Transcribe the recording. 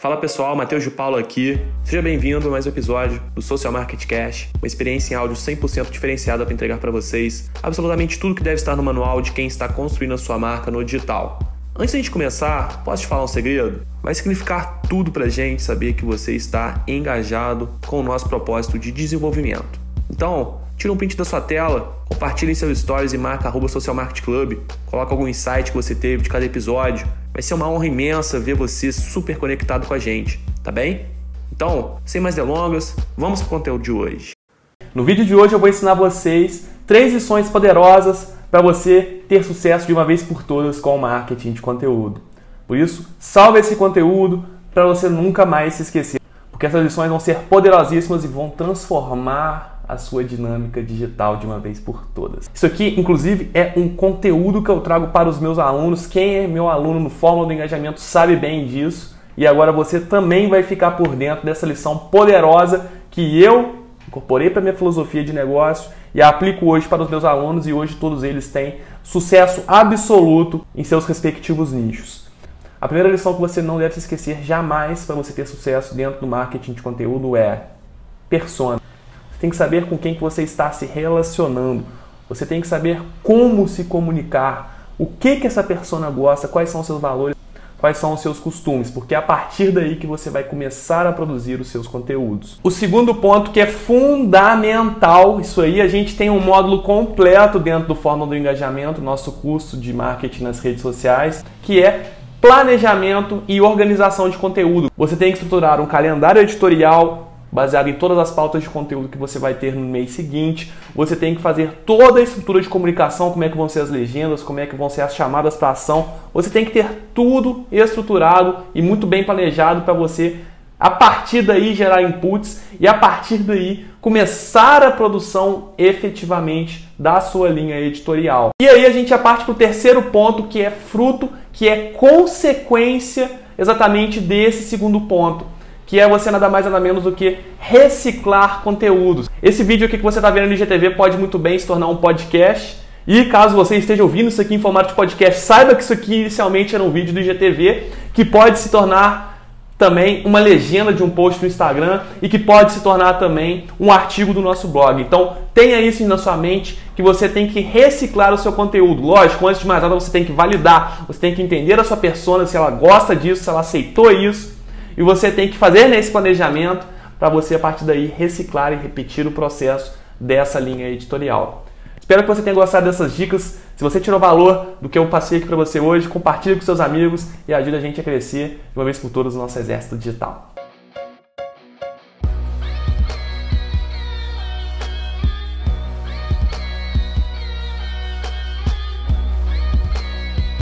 Fala pessoal, Matheus de Paulo aqui. Seja bem-vindo a mais um episódio do Social Market Cash, uma experiência em áudio 100% diferenciada para entregar para vocês absolutamente tudo que deve estar no manual de quem está construindo a sua marca no digital. Antes a gente começar, posso te falar um segredo? Vai significar tudo pra gente saber que você está engajado com o nosso propósito de desenvolvimento. Então, tira um print da sua tela, compartilhe em seus stories e marca arroba Social Club, coloca algum insight que você teve de cada episódio. Vai ser uma honra imensa ver você super conectado com a gente, tá bem? Então, sem mais delongas, vamos pro conteúdo de hoje. No vídeo de hoje eu vou ensinar vocês três lições poderosas para você ter sucesso de uma vez por todas com o marketing de conteúdo. Por isso, salve esse conteúdo para você nunca mais se esquecer, porque essas lições vão ser poderosíssimas e vão transformar a sua dinâmica digital de uma vez por todas. Isso aqui, inclusive, é um conteúdo que eu trago para os meus alunos. Quem é meu aluno no Fórmula do Engajamento sabe bem disso. E agora você também vai ficar por dentro dessa lição poderosa que eu incorporei para minha filosofia de negócio e aplico hoje para os meus alunos e hoje todos eles têm sucesso absoluto em seus respectivos nichos. A primeira lição que você não deve se esquecer jamais para você ter sucesso dentro do marketing de conteúdo é persona. Tem que saber com quem que você está se relacionando. Você tem que saber como se comunicar, o que que essa persona gosta, quais são os seus valores quais são os seus costumes, porque é a partir daí que você vai começar a produzir os seus conteúdos. O segundo ponto que é fundamental, isso aí a gente tem um módulo completo dentro do Fórmula do Engajamento, nosso curso de marketing nas redes sociais, que é planejamento e organização de conteúdo. Você tem que estruturar um calendário editorial, baseado em todas as pautas de conteúdo que você vai ter no mês seguinte. Você tem que fazer toda a estrutura de comunicação, como é que vão ser as legendas, como é que vão ser as chamadas para ação. Você tem que ter tudo estruturado e muito bem planejado para você a partir daí gerar inputs e a partir daí começar a produção efetivamente da sua linha editorial. E aí a gente já parte para o terceiro ponto que é fruto, que é consequência exatamente desse segundo ponto que é você nada mais nada menos do que reciclar conteúdos. Esse vídeo aqui que você está vendo no IGTV pode muito bem se tornar um podcast. E caso você esteja ouvindo isso aqui em formato de podcast, saiba que isso aqui inicialmente era um vídeo do IGTV que pode se tornar também uma legenda de um post no Instagram e que pode se tornar também um artigo do nosso blog. Então tenha isso na sua mente que você tem que reciclar o seu conteúdo. Lógico, antes de mais nada você tem que validar, você tem que entender a sua persona, se ela gosta disso, se ela aceitou isso e você tem que fazer nesse planejamento para você, a partir daí, reciclar e repetir o processo dessa linha editorial. Espero que você tenha gostado dessas dicas. Se você tirou valor do que eu passei aqui para você hoje, compartilhe com seus amigos e ajude a gente a crescer de uma vez por todas o nosso exército digital.